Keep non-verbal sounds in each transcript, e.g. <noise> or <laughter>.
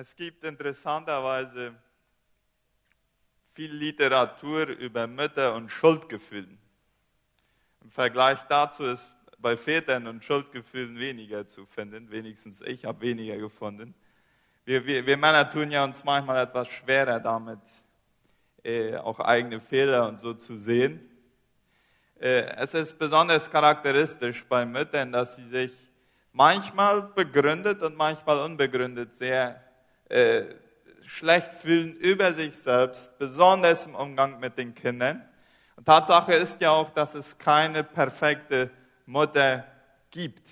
Es gibt interessanterweise viel Literatur über Mütter und Schuldgefühlen. Im Vergleich dazu ist bei Vätern und Schuldgefühlen weniger zu finden. Wenigstens ich habe weniger gefunden. Wir, wir, wir, Männer tun ja uns manchmal etwas schwerer damit, äh, auch eigene Fehler und so zu sehen. Äh, es ist besonders charakteristisch bei Müttern, dass sie sich manchmal begründet und manchmal unbegründet sehr äh, schlecht fühlen über sich selbst, besonders im Umgang mit den Kindern. Und Tatsache ist ja auch, dass es keine perfekte Mutter gibt.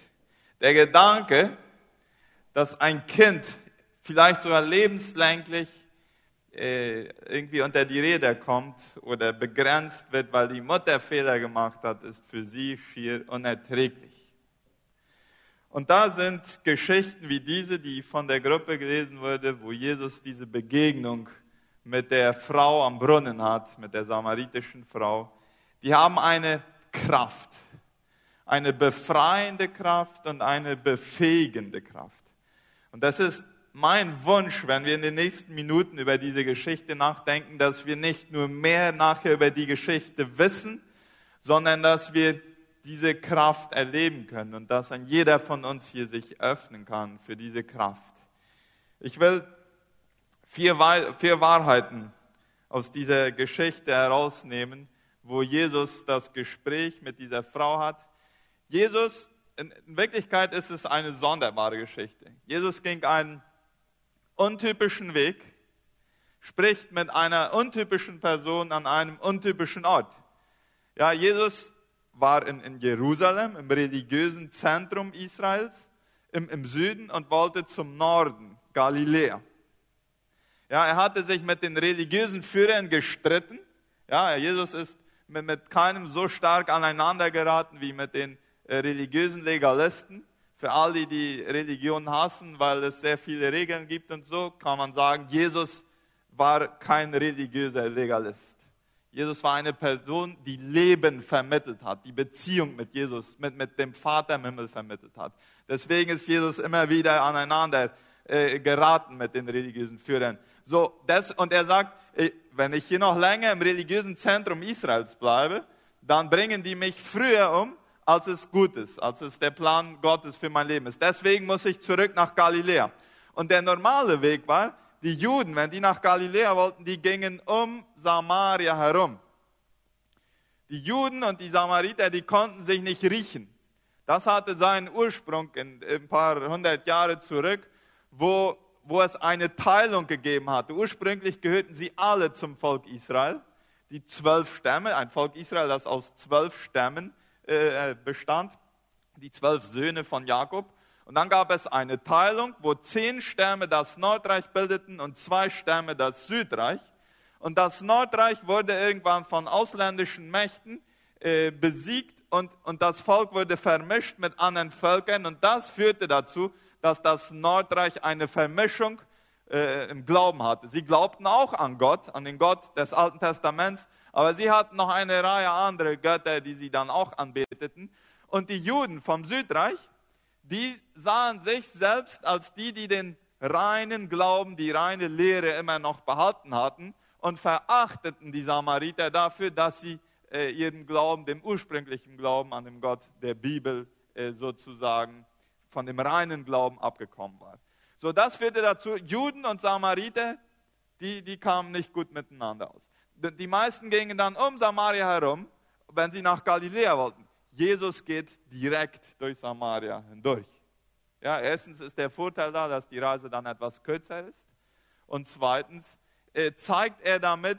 Der Gedanke, dass ein Kind vielleicht sogar lebenslänglich äh, irgendwie unter die Räder kommt oder begrenzt wird, weil die Mutter Fehler gemacht hat, ist für sie schier unerträglich. Und da sind Geschichten wie diese, die von der Gruppe gelesen wurde, wo Jesus diese Begegnung mit der Frau am Brunnen hat, mit der samaritischen Frau, die haben eine Kraft, eine befreiende Kraft und eine befähigende Kraft. Und das ist mein Wunsch, wenn wir in den nächsten Minuten über diese Geschichte nachdenken, dass wir nicht nur mehr nachher über die Geschichte wissen, sondern dass wir diese Kraft erleben können und dass ein jeder von uns hier sich öffnen kann für diese Kraft. Ich will vier, vier Wahrheiten aus dieser Geschichte herausnehmen, wo Jesus das Gespräch mit dieser Frau hat. Jesus, in Wirklichkeit ist es eine sonderbare Geschichte. Jesus ging einen untypischen Weg, spricht mit einer untypischen Person an einem untypischen Ort. Ja, Jesus war in, in Jerusalem, im religiösen Zentrum Israels, im, im Süden und wollte zum Norden, Galiläa. Ja, er hatte sich mit den religiösen Führern gestritten. Ja, Jesus ist mit, mit keinem so stark aneinander geraten wie mit den äh, religiösen Legalisten. Für all die, die Religion hassen, weil es sehr viele Regeln gibt und so, kann man sagen, Jesus war kein religiöser Legalist. Jesus war eine Person, die Leben vermittelt hat, die Beziehung mit Jesus, mit, mit dem Vater im Himmel vermittelt hat. Deswegen ist Jesus immer wieder aneinander äh, geraten mit den religiösen Führern. So, das, und er sagt, äh, wenn ich hier noch länger im religiösen Zentrum Israels bleibe, dann bringen die mich früher um, als es gut ist, als es der Plan Gottes für mein Leben ist. Deswegen muss ich zurück nach Galiläa. Und der normale Weg war, die Juden, wenn die nach Galiläa wollten, die gingen um Samaria herum. Die Juden und die Samariter, die konnten sich nicht riechen. Das hatte seinen Ursprung in, in ein paar hundert Jahre zurück, wo, wo es eine Teilung gegeben hatte. Ursprünglich gehörten sie alle zum Volk Israel, die zwölf Stämme, ein Volk Israel, das aus zwölf Stämmen äh, bestand, die zwölf Söhne von Jakob. Und dann gab es eine Teilung, wo zehn Stämme das Nordreich bildeten und zwei Stämme das Südreich. Und das Nordreich wurde irgendwann von ausländischen Mächten äh, besiegt und, und das Volk wurde vermischt mit anderen Völkern. Und das führte dazu, dass das Nordreich eine Vermischung äh, im Glauben hatte. Sie glaubten auch an Gott, an den Gott des Alten Testaments, aber sie hatten noch eine Reihe anderer Götter, die sie dann auch anbeteten. Und die Juden vom Südreich, die sahen sich selbst als die, die den reinen Glauben, die reine Lehre immer noch behalten hatten und verachteten die Samariter dafür, dass sie äh, ihren Glauben, dem ursprünglichen Glauben an den Gott der Bibel äh, sozusagen von dem reinen Glauben abgekommen waren. So, das führte dazu, Juden und Samariter, die, die kamen nicht gut miteinander aus. Die meisten gingen dann um Samaria herum, wenn sie nach Galiläa wollten. Jesus geht direkt durch Samaria hindurch. Ja, erstens ist der Vorteil da, dass die Reise dann etwas kürzer ist. Und zweitens äh, zeigt er damit,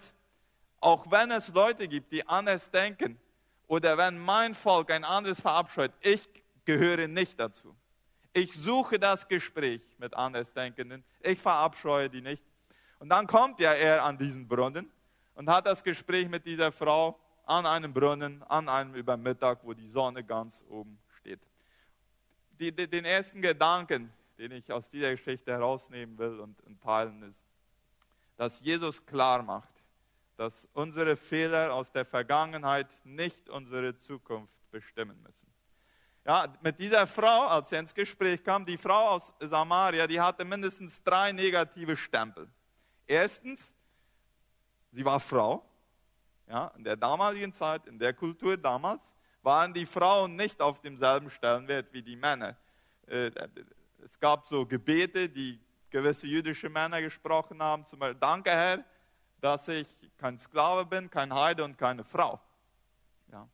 auch wenn es Leute gibt, die anders denken, oder wenn mein Volk ein anderes verabscheut, ich gehöre nicht dazu. Ich suche das Gespräch mit Andersdenkenden. Ich verabscheue die nicht. Und dann kommt ja er an diesen Brunnen und hat das Gespräch mit dieser Frau an einem Brunnen, an einem Übermittag, wo die Sonne ganz oben steht. Die, die, den ersten Gedanken, den ich aus dieser Geschichte herausnehmen will und, und teilen, ist, dass Jesus klar macht, dass unsere Fehler aus der Vergangenheit nicht unsere Zukunft bestimmen müssen. Ja, mit dieser Frau, als er ins Gespräch kam, die Frau aus Samaria, die hatte mindestens drei negative Stempel. Erstens, sie war Frau. Ja, in der damaligen Zeit, in der Kultur damals, waren die Frauen nicht auf demselben Stellenwert wie die Männer. Äh, es gab so Gebete, die gewisse jüdische Männer gesprochen haben, zum Beispiel, danke Herr, dass ich kein Sklave bin, kein Heide und keine Frau. Ja.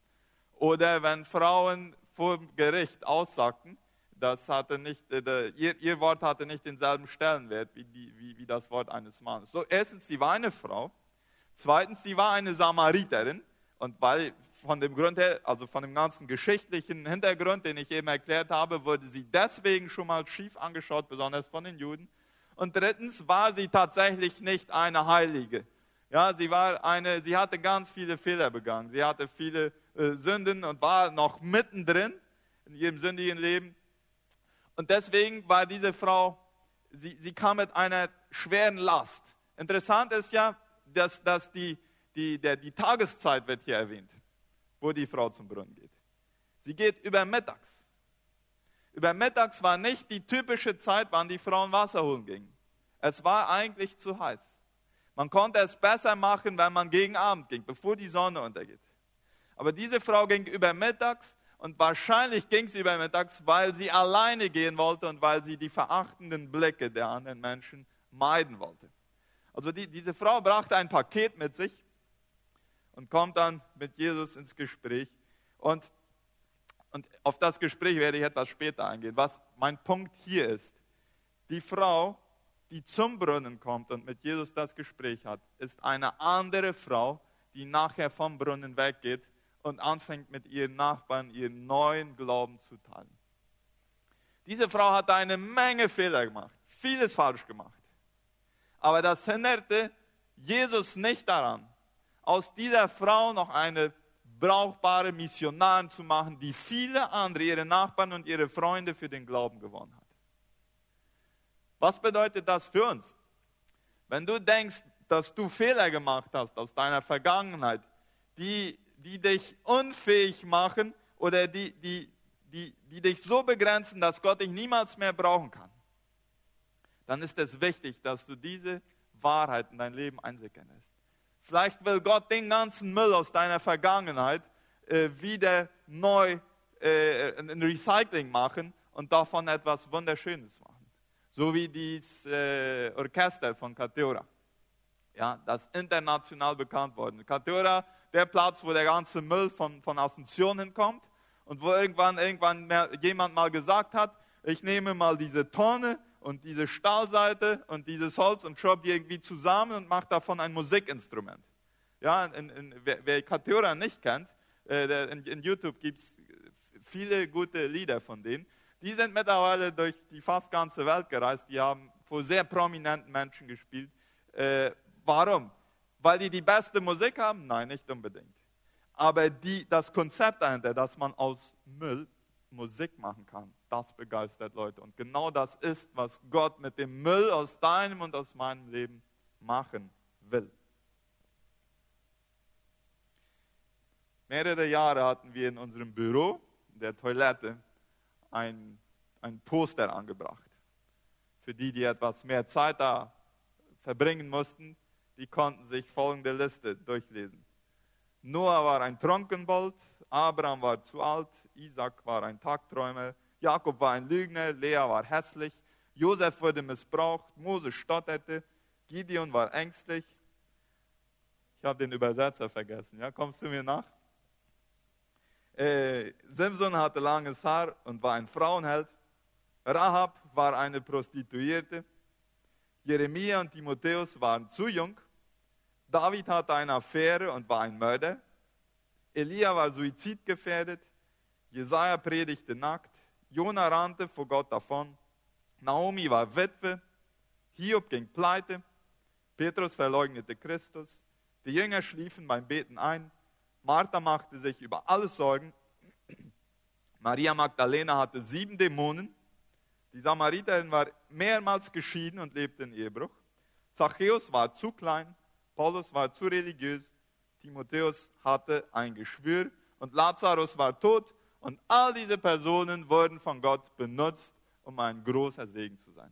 Oder wenn Frauen vor Gericht aussagten, das hatte nicht, äh, ihr, ihr, Wort hatte nicht denselben Stellenwert wie, die, wie, wie das Wort eines Mannes. So, erstens, sie war eine Frau. Zweitens, sie war eine Samariterin. Und weil von dem Grund her, also von dem ganzen geschichtlichen Hintergrund, den ich eben erklärt habe, wurde sie deswegen schon mal schief angeschaut, besonders von den Juden. Und drittens war sie tatsächlich nicht eine Heilige. Ja, sie war eine, sie hatte ganz viele Fehler begangen. Sie hatte viele äh, Sünden und war noch mittendrin in ihrem sündigen Leben. Und deswegen war diese Frau, sie, sie kam mit einer schweren Last. Interessant ist ja, dass, dass die, die, der, die Tageszeit wird hier erwähnt, wo die Frau zum Brunnen geht. Sie geht über mittags. Über mittags war nicht die typische Zeit, wann die Frauen Wasser holen gingen. Es war eigentlich zu heiß. Man konnte es besser machen, wenn man gegen Abend ging, bevor die Sonne untergeht. Aber diese Frau ging über mittags und wahrscheinlich ging sie über mittags, weil sie alleine gehen wollte und weil sie die verachtenden Blicke der anderen Menschen meiden wollte. Also die, diese Frau brachte ein Paket mit sich und kommt dann mit Jesus ins Gespräch. Und, und auf das Gespräch werde ich etwas später eingehen. Was mein Punkt hier ist, die Frau, die zum Brunnen kommt und mit Jesus das Gespräch hat, ist eine andere Frau, die nachher vom Brunnen weggeht und anfängt mit ihren Nachbarn ihren neuen Glauben zu teilen. Diese Frau hat eine Menge Fehler gemacht, vieles falsch gemacht. Aber das hinderte Jesus nicht daran, aus dieser Frau noch eine brauchbare Missionarin zu machen, die viele andere, ihre Nachbarn und ihre Freunde für den Glauben gewonnen hat. Was bedeutet das für uns? Wenn du denkst, dass du Fehler gemacht hast aus deiner Vergangenheit, die, die dich unfähig machen oder die, die, die, die dich so begrenzen, dass Gott dich niemals mehr brauchen kann, dann ist es wichtig, dass du diese Wahrheit in dein Leben einsickern lässt. Vielleicht will Gott den ganzen Müll aus deiner Vergangenheit äh, wieder neu äh, ein Recycling machen und davon etwas Wunderschönes machen. So wie dieses äh, Orchester von Kateora. Ja, das international bekannt worden. Kateora, der Platz, wo der ganze Müll von, von Ascension hinkommt und wo irgendwann, irgendwann jemand mal gesagt hat, ich nehme mal diese Tonne und diese Stahlseite und dieses Holz und schraubt die irgendwie zusammen und macht davon ein Musikinstrument. Ja, in, in, wer, wer nicht kennt, äh, in, in, YouTube gibt es viele gute Lieder von denen. Die sind mittlerweile durch die fast ganze Welt gereist. Die haben vor sehr prominenten Menschen gespielt. Äh, warum? Weil die die beste Musik haben? Nein, nicht unbedingt. Aber die, das Konzept dahinter, dass man aus Müll Musik machen kann, das begeistert Leute. Und genau das ist, was Gott mit dem Müll aus deinem und aus meinem Leben machen will. Mehrere Jahre hatten wir in unserem Büro, in der Toilette, ein, ein Poster angebracht. Für die, die etwas mehr Zeit da verbringen mussten, die konnten sich folgende Liste durchlesen. Noah war ein Trunkenbold, Abraham war zu alt, Isaac war ein Tagträumer, Jakob war ein Lügner, Lea war hässlich, Josef wurde missbraucht, Mose stotterte, Gideon war ängstlich. Ich habe den Übersetzer vergessen. Ja, kommst du mir nach? Äh, Simson hatte langes Haar und war ein Frauenheld. Rahab war eine Prostituierte. Jeremia und Timotheus waren zu jung. David hatte eine Affäre und war ein Mörder. Elia war suizidgefährdet. Jesaja predigte nackt. Jona rannte vor Gott davon. Naomi war Witwe. Hiob ging pleite. Petrus verleugnete Christus. Die Jünger schliefen beim Beten ein. Martha machte sich über alles Sorgen. <clears throat> Maria Magdalena hatte sieben Dämonen. Die Samariterin war mehrmals geschieden und lebte in Ehebruch. Zachäus war zu klein. Paulus war zu religiös. Timotheus hatte ein Geschwür und Lazarus war tot Und all diese Personen wurden von Gott benutzt, um ein großer Segen zu sein.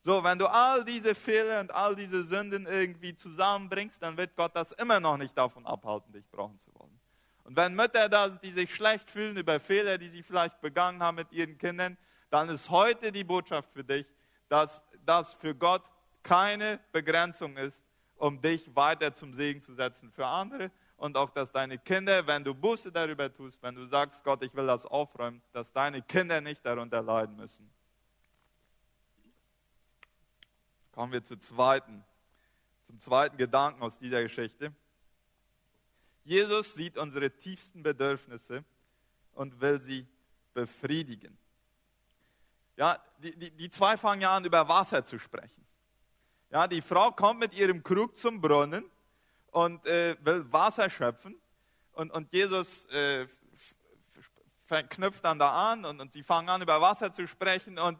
So, wenn du all diese Fehler und all diese Sünden irgendwie zusammenbringst, dann wird Gott das immer noch nicht davon abhalten, dich brauchen zu wollen. Und wenn Mütter da sind, die sich schlecht fühlen über Fehler, die sie vielleicht begangen haben mit ihren Kindern, dann ist heute die Botschaft für dich, dass das für Gott keine Begrenzung ist, um dich weiter zum Segen zu setzen für andere und auch, dass deine Kinder, wenn du Buße darüber tust, wenn du sagst, Gott, ich will das aufräumen, dass deine Kinder nicht darunter leiden müssen. Kommen wir zum zweiten, zum zweiten Gedanken aus dieser Geschichte. Jesus sieht unsere tiefsten Bedürfnisse und will sie befriedigen. Ja, die, die, die zwei fangen ja an, über Wasser zu sprechen. Ja, die Frau kommt mit ihrem Krug zum Brunnen und äh, will Wasser schöpfen. Und, und Jesus äh, knüpft dann da an und, und sie fangen an, über Wasser zu sprechen. Und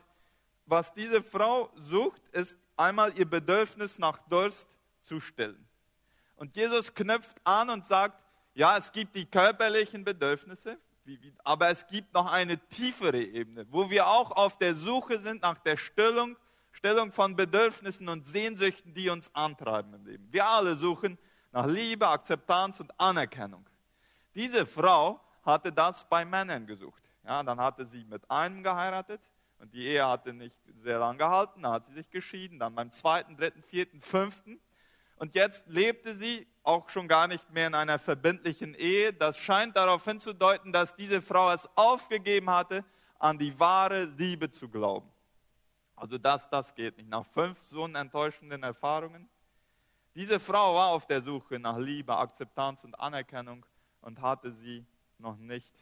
was diese Frau sucht, ist einmal ihr Bedürfnis nach Durst zu stillen. Und Jesus knüpft an und sagt, ja, es gibt die körperlichen Bedürfnisse, aber es gibt noch eine tiefere Ebene, wo wir auch auf der Suche sind nach der Stillung, Stillung von Bedürfnissen und Sehnsüchten, die uns antreiben im Leben. Wir alle suchen nach Liebe, Akzeptanz und Anerkennung. Diese Frau hatte das bei Männern gesucht. Ja, dann hatte sie mit einem geheiratet und die Ehe hatte nicht sehr lange gehalten, dann hat sie sich geschieden, dann beim zweiten, dritten, vierten, fünften. Und jetzt lebte sie auch schon gar nicht mehr in einer verbindlichen Ehe. Das scheint darauf hinzudeuten, dass diese Frau es aufgegeben hatte, an die wahre Liebe zu glauben. Also das, das geht nicht. Nach fünf so enttäuschenden Erfahrungen. Diese Frau war auf der Suche nach Liebe, Akzeptanz und Anerkennung und hatte sie noch nicht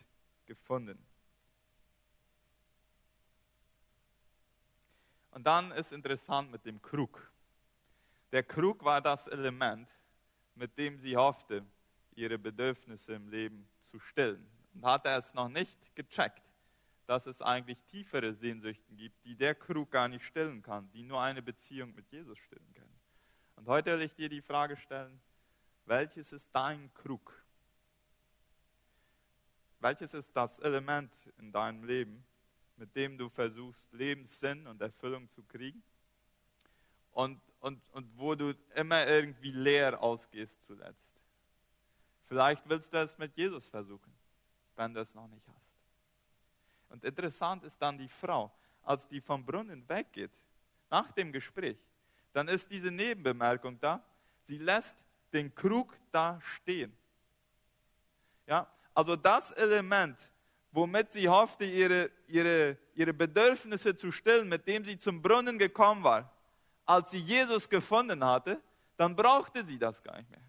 gefunden. Und dann ist interessant mit dem Krug. Der Krug war das Element, mit dem sie hoffte, ihre Bedürfnisse im Leben zu stillen. Und hatte es noch nicht gecheckt, dass es eigentlich tiefere Sehnsüchten gibt, die der Krug gar nicht stillen kann, die nur eine Beziehung mit Jesus stillen können. Und heute will ich dir die Frage stellen, welches ist dein Krug? Welches ist das Element in deinem Leben, mit dem du versuchst, Lebenssinn und Erfüllung zu kriegen? Und und, und wo du immer irgendwie leer ausgehst zuletzt. Vielleicht willst du es mit Jesus versuchen, wenn du es noch nicht hast. Und interessant ist dann die Frau, als die vom Brunnen weggeht, nach dem Gespräch, dann ist diese Nebenbemerkung da, sie lässt den Krug da stehen. Ja, also das Element, womit sie hoffte, ihre, ihre, ihre Bedürfnisse zu stillen, mit dem sie zum Brunnen gekommen war, als sie Jesus gefunden hatte, dann brauchte sie das gar nicht mehr.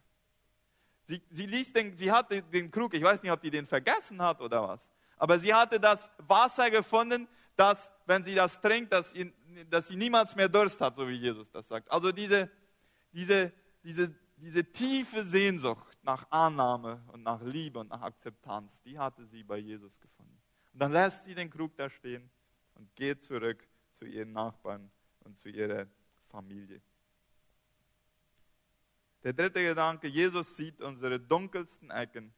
Sie, sie, ließ den, sie hatte den Krug, ich weiß nicht, ob die den vergessen hat oder was, aber sie hatte das Wasser gefunden, dass, wenn sie das trinkt, dass sie, dass sie niemals mehr Durst hat, so wie Jesus das sagt. Also diese, diese, diese, diese tiefe Sehnsucht nach Annahme und nach Liebe und nach Akzeptanz, die hatte sie bei Jesus gefunden. Und dann lässt sie den Krug da stehen und geht zurück zu ihren Nachbarn und zu ihrer Familie. Der dritte Gedanke, Jesus sieht unsere dunkelsten Ecken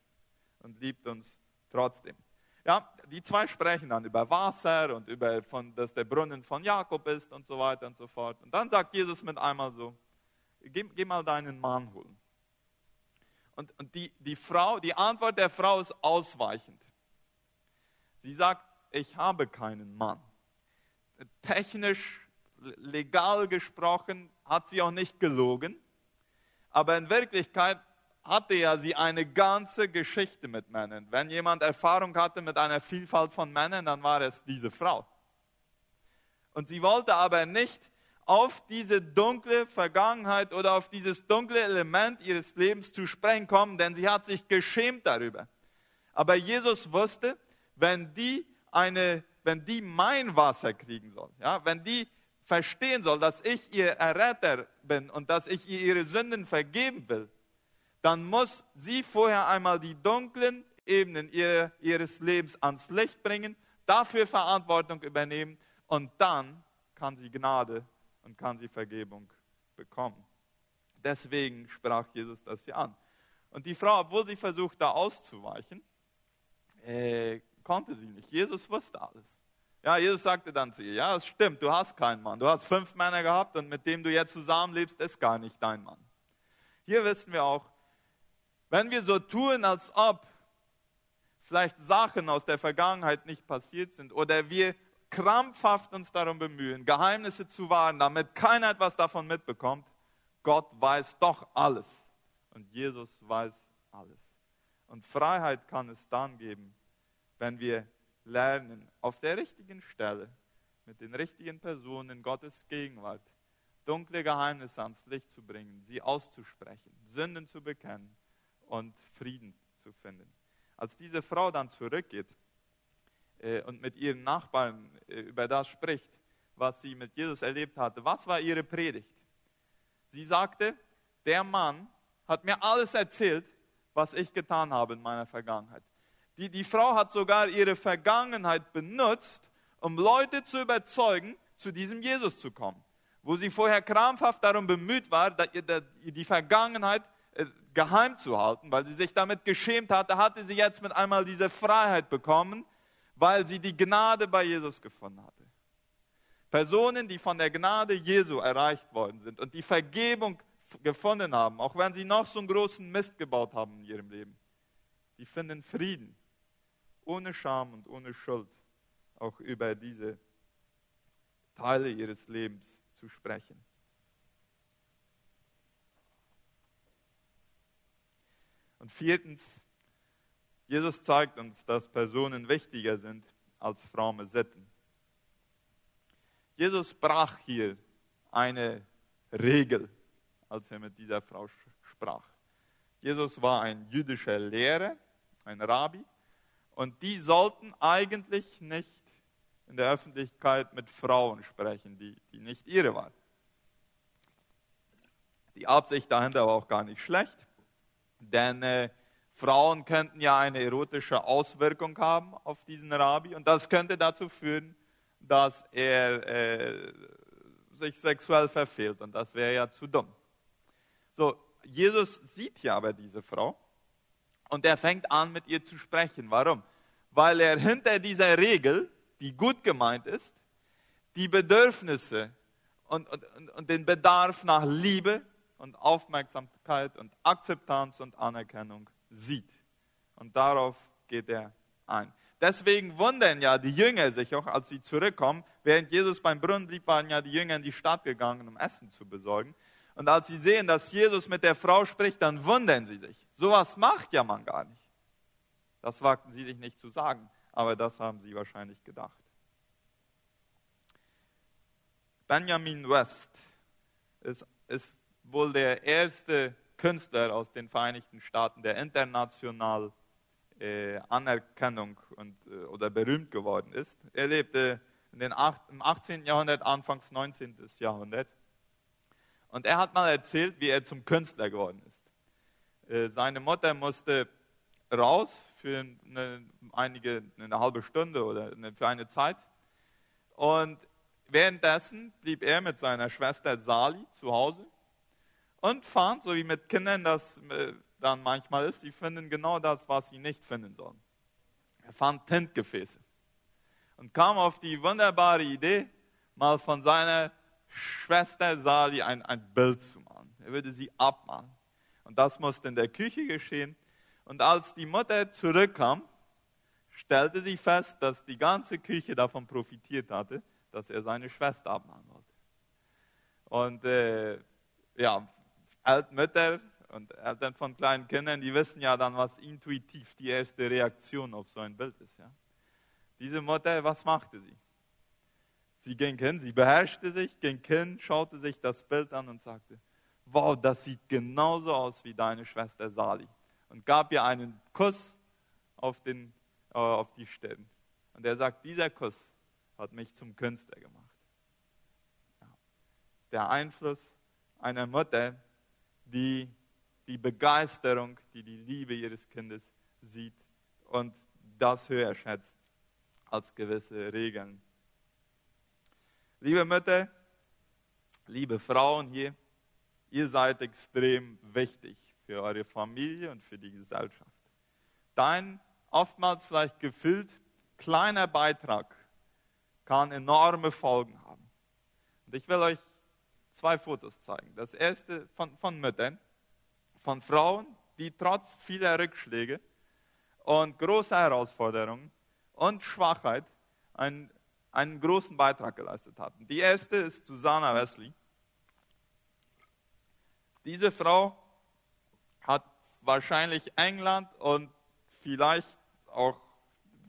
und liebt uns trotzdem. Ja, die zwei sprechen dann über Wasser und über, von, dass der Brunnen von Jakob ist und so weiter und so fort. Und dann sagt Jesus mit einmal so, geh, geh mal deinen Mann holen. Und, und die, die, Frau, die Antwort der Frau ist ausweichend. Sie sagt, ich habe keinen Mann. Technisch legal gesprochen hat sie auch nicht gelogen, aber in Wirklichkeit hatte ja sie eine ganze Geschichte mit Männern. Wenn jemand Erfahrung hatte mit einer Vielfalt von Männern, dann war es diese Frau. Und sie wollte aber nicht auf diese dunkle Vergangenheit oder auf dieses dunkle Element ihres Lebens zu sprechen kommen, denn sie hat sich geschämt darüber. Aber Jesus wusste, wenn die eine, wenn die mein Wasser kriegen soll, ja, wenn die verstehen soll, dass ich ihr Erretter bin und dass ich ihr ihre Sünden vergeben will, dann muss sie vorher einmal die dunklen Ebenen ihres Lebens ans Licht bringen, dafür Verantwortung übernehmen und dann kann sie Gnade und kann sie Vergebung bekommen. Deswegen sprach Jesus das hier an. Und die Frau, obwohl sie versucht, da auszuweichen, äh, konnte sie nicht. Jesus wusste alles. Ja, Jesus sagte dann zu ihr, ja, es stimmt, du hast keinen Mann. Du hast fünf Männer gehabt und mit dem du jetzt zusammenlebst, ist gar nicht dein Mann. Hier wissen wir auch, wenn wir so tun, als ob vielleicht Sachen aus der Vergangenheit nicht passiert sind oder wir krampfhaft uns darum bemühen, Geheimnisse zu wahren, damit keiner etwas davon mitbekommt, Gott weiß doch alles und Jesus weiß alles. Und Freiheit kann es dann geben, wenn wir lernen, auf der richtigen Stelle, mit den richtigen Personen in Gottes Gegenwart, dunkle Geheimnisse ans Licht zu bringen, sie auszusprechen, Sünden zu bekennen und Frieden zu finden. Als diese Frau dann zurückgeht äh, und mit ihren Nachbarn äh, über das spricht, was sie mit Jesus erlebt hatte, was war ihre Predigt? Sie sagte, der Mann hat mir alles erzählt, was ich getan habe in meiner Vergangenheit. Die, die Frau hat sogar ihre Vergangenheit benutzt, um Leute zu überzeugen, zu diesem Jesus zu kommen. Wo sie vorher krampfhaft darum bemüht war, die Vergangenheit geheim zu halten, weil sie sich damit geschämt hatte, hatte sie jetzt mit einmal diese Freiheit bekommen, weil sie die Gnade bei Jesus gefunden hatte. Personen, die von der Gnade Jesu erreicht worden sind und die Vergebung gefunden haben, auch wenn sie noch so einen großen Mist gebaut haben in ihrem Leben, die finden Frieden ohne Scham und ohne Schuld auch über diese Teile ihres Lebens zu sprechen. Und viertens, Jesus zeigt uns, dass Personen wichtiger sind als fromme Sitten. Jesus brach hier eine Regel, als er mit dieser Frau sprach. Jesus war ein jüdischer Lehrer, ein Rabbi, und die sollten eigentlich nicht in der Öffentlichkeit mit Frauen sprechen, die, die nicht ihre waren. Die Absicht dahinter war auch gar nicht schlecht, denn äh, Frauen könnten ja eine erotische Auswirkung haben auf diesen Rabbi und das könnte dazu führen, dass er äh, sich sexuell verfehlt und das wäre ja zu dumm. So, Jesus sieht ja aber diese Frau und er fängt an, mit ihr zu sprechen. Warum? Weil er hinter dieser Regel, die gut gemeint ist, die Bedürfnisse und, und, und den Bedarf nach Liebe und Aufmerksamkeit und Akzeptanz und Anerkennung sieht. Und darauf geht er ein. Deswegen wundern ja die Jünger sich auch, als sie zurückkommen. Während Jesus beim Brunnen blieb, waren ja die Jünger in die Stadt gegangen, um Essen zu besorgen. Und als sie sehen, dass Jesus mit der Frau spricht, dann wundern sie sich. Sowas macht ja man gar nicht. Das wagten sie sich nicht zu sagen, aber das haben sie wahrscheinlich gedacht. Benjamin West ist, ist wohl der erste Künstler aus den Vereinigten Staaten, der international äh, Anerkennung und, äh, oder berühmt geworden ist. Er lebte in den acht, im 18. Jahrhundert, Anfangs 19. Jahrhundert. Und er hat mal erzählt, wie er zum Künstler geworden ist. Äh, seine Mutter musste raus für eine, einige, eine halbe Stunde oder eine, für eine Zeit. Und währenddessen blieb er mit seiner Schwester Sali zu Hause und fand, so wie mit Kindern das äh, dann manchmal ist, sie finden genau das, was sie nicht finden sollen. Er fand Tintgefäße und kam auf die wunderbare Idee, mal von seiner Schwester Sali ein, ein Bild zu malen. Er würde sie abmalen. Und das musste in der Küche geschehen. Und als die Mutter zurückkam, stellte sie fest, dass die ganze Küche davon profitiert hatte, dass er seine Schwester abmalen wollte. Und äh, ja, Mütter und Eltern von kleinen Kindern, die wissen ja dann, was intuitiv die erste Reaktion auf so ein Bild ist. Ja? Diese Mutter, was machte sie? Sie ging hin, sie beherrschte sich, ging hin, schaute sich das Bild an und sagte, wow, das sieht genauso aus wie deine Schwester Sali. Und gab ihr einen Kuss auf, den, äh, auf die Stirn. Und er sagt, dieser Kuss hat mich zum Künstler gemacht. Ja. Der Einfluss einer Mutter, die die Begeisterung, die die Liebe ihres Kindes sieht und das höher schätzt als gewisse Regeln Liebe Mütter, liebe Frauen hier, ihr seid extrem wichtig für eure Familie und für die Gesellschaft. Dein oftmals vielleicht gefüllt kleiner Beitrag kann enorme Folgen haben. Und ich will euch zwei Fotos zeigen. Das erste von, von Müttern, von Frauen, die trotz vieler Rückschläge und großer Herausforderungen und Schwachheit einen, einen großen Beitrag geleistet hatten. Die erste ist Susanna Wesley. Diese Frau hat wahrscheinlich England und vielleicht auch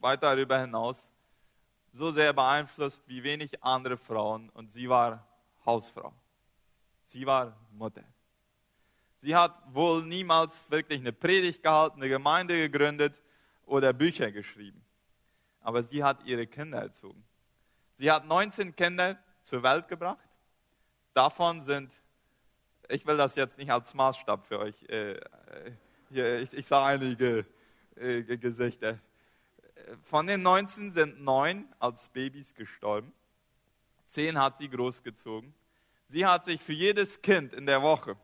weit darüber hinaus so sehr beeinflusst wie wenig andere Frauen und sie war Hausfrau. Sie war Mutter. Sie hat wohl niemals wirklich eine Predigt gehalten, eine Gemeinde gegründet oder Bücher geschrieben. Aber sie hat ihre Kinder erzogen. Sie hat 19 Kinder zur Welt gebracht. Davon sind, ich will das jetzt nicht als Maßstab für euch, äh, hier, ich, ich sah einige äh, Gesichter. Von den 19 sind neun als Babys gestorben. Zehn hat sie großgezogen. Sie hat sich für jedes Kind in der Woche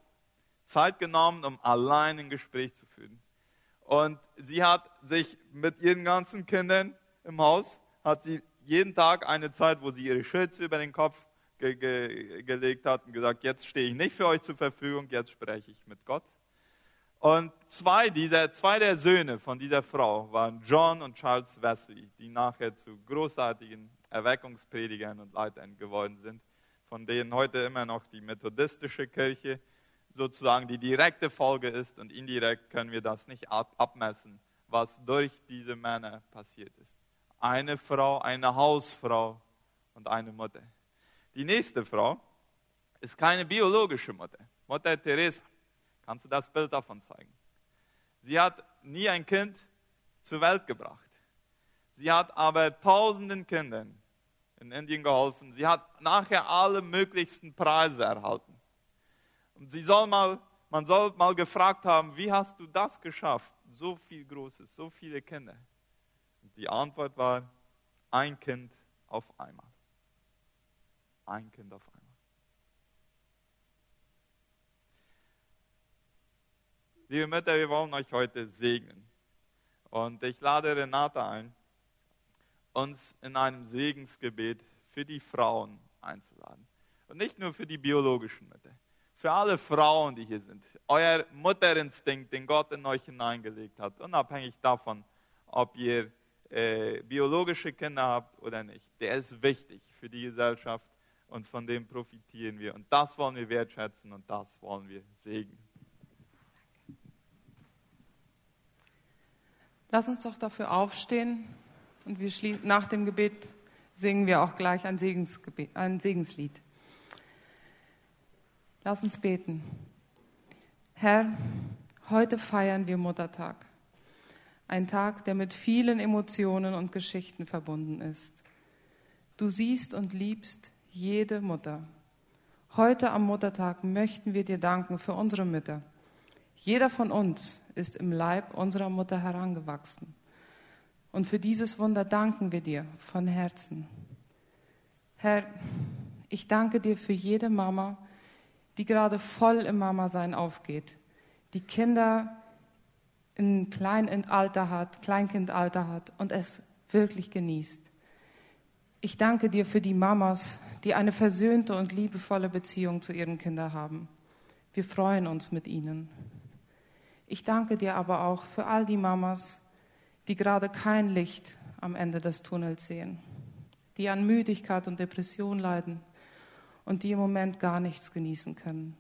Zeit genommen, um allein ein Gespräch zu führen. Und sie hat sich mit ihren ganzen Kindern im Haus, hat sie jeden Tag eine Zeit, wo sie ihre Schürze über den Kopf ge ge gelegt hat und gesagt, jetzt stehe ich nicht für euch zur Verfügung, jetzt spreche ich mit Gott. Und zwei, dieser, zwei der Söhne von dieser Frau waren John und Charles Wesley, die nachher zu großartigen Erweckungspredigern und Leitern geworden sind, von denen heute immer noch die methodistische Kirche sozusagen die direkte Folge ist und indirekt können wir das nicht abmessen, was durch diese Männer passiert ist. Eine Frau, eine Hausfrau und eine Mutter. Die nächste Frau ist keine biologische Mutter, Mutter Teresa. Kannst du das Bild davon zeigen? Sie hat nie ein Kind zur Welt gebracht. Sie hat aber tausenden Kindern in Indien geholfen. Sie hat nachher alle möglichsten Preise erhalten. Und sie soll mal, man soll mal gefragt haben, wie hast du das geschafft? So viel Großes, so viele Kinder. Und die Antwort war, ein Kind auf einmal. Ein Kind auf einmal. Liebe Mütter, wir wollen euch heute segnen. Und ich lade Renate ein, uns in einem Segensgebet für die Frauen einzuladen. Und nicht nur für die biologischen Mütter, für alle Frauen, die hier sind. Euer Mutterinstinkt, den Gott in euch hineingelegt hat, unabhängig davon, ob ihr äh, biologische Kinder habt oder nicht, der ist wichtig für die Gesellschaft und von dem profitieren wir. Und das wollen wir wertschätzen und das wollen wir segnen. Lass uns doch dafür aufstehen und wir nach dem Gebet singen wir auch gleich ein, ein Segenslied. Lass uns beten. Herr, heute feiern wir Muttertag. Ein Tag, der mit vielen Emotionen und Geschichten verbunden ist. Du siehst und liebst jede Mutter. Heute am Muttertag möchten wir dir danken für unsere Mütter. Jeder von uns ist im Leib unserer Mutter herangewachsen. Und für dieses Wunder danken wir dir von Herzen. Herr, ich danke dir für jede Mama, die gerade voll im Mama-Sein aufgeht, die Kinder in Kleininalter hat, Kleinkindalter hat und es wirklich genießt. Ich danke dir für die Mamas, die eine versöhnte und liebevolle Beziehung zu ihren Kindern haben. Wir freuen uns mit ihnen. Ich danke dir aber auch für all die Mamas, die gerade kein Licht am Ende des Tunnels sehen, die an Müdigkeit und Depression leiden und die im Moment gar nichts genießen können.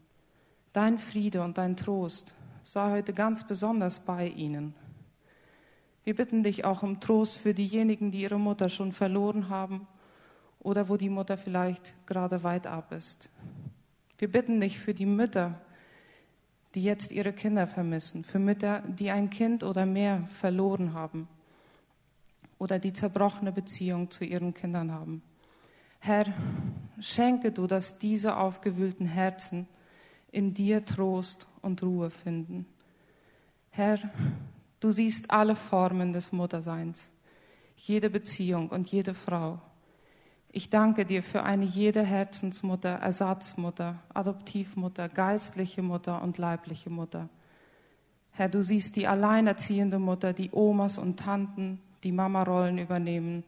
Dein Friede und dein Trost sei heute ganz besonders bei ihnen. Wir bitten dich auch um Trost für diejenigen, die ihre Mutter schon verloren haben oder wo die Mutter vielleicht gerade weit ab ist. Wir bitten dich für die Mütter, die jetzt ihre Kinder vermissen, für Mütter, die ein Kind oder mehr verloren haben oder die zerbrochene Beziehung zu ihren Kindern haben. Herr, schenke du, dass diese aufgewühlten Herzen in dir Trost und Ruhe finden. Herr, du siehst alle Formen des Mutterseins, jede Beziehung und jede Frau. Ich danke dir für eine jede Herzensmutter, Ersatzmutter, Adoptivmutter, geistliche Mutter und leibliche Mutter. Herr, du siehst die alleinerziehende Mutter, die Omas und Tanten, die Mama-Rollen übernehmen.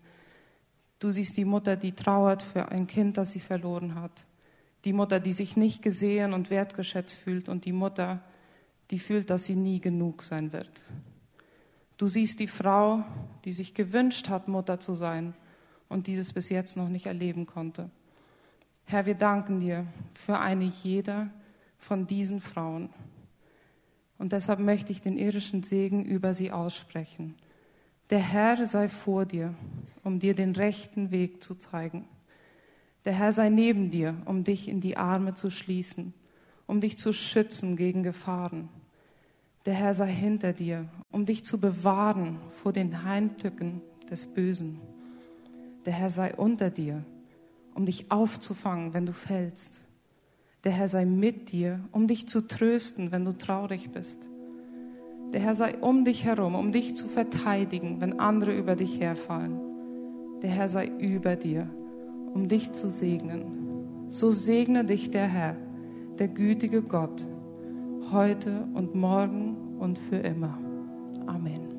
Du siehst die Mutter, die trauert für ein Kind, das sie verloren hat. Die Mutter, die sich nicht gesehen und wertgeschätzt fühlt und die Mutter, die fühlt, dass sie nie genug sein wird. Du siehst die Frau, die sich gewünscht hat, Mutter zu sein und dieses bis jetzt noch nicht erleben konnte. Herr, wir danken dir für eine jeder von diesen Frauen. Und deshalb möchte ich den irdischen Segen über sie aussprechen. Der Herr sei vor dir, um dir den rechten Weg zu zeigen. Der Herr sei neben dir, um dich in die Arme zu schließen, um dich zu schützen gegen Gefahren. Der Herr sei hinter dir, um dich zu bewahren vor den Heimtücken des Bösen. Der Herr sei unter dir, um dich aufzufangen, wenn du fällst. Der Herr sei mit dir, um dich zu trösten, wenn du traurig bist. Der Herr sei um dich herum, um dich zu verteidigen, wenn andere über dich herfallen. Der Herr sei über dir, um dich zu segnen. So segne dich der Herr, der gütige Gott, heute und morgen und für immer. Amen.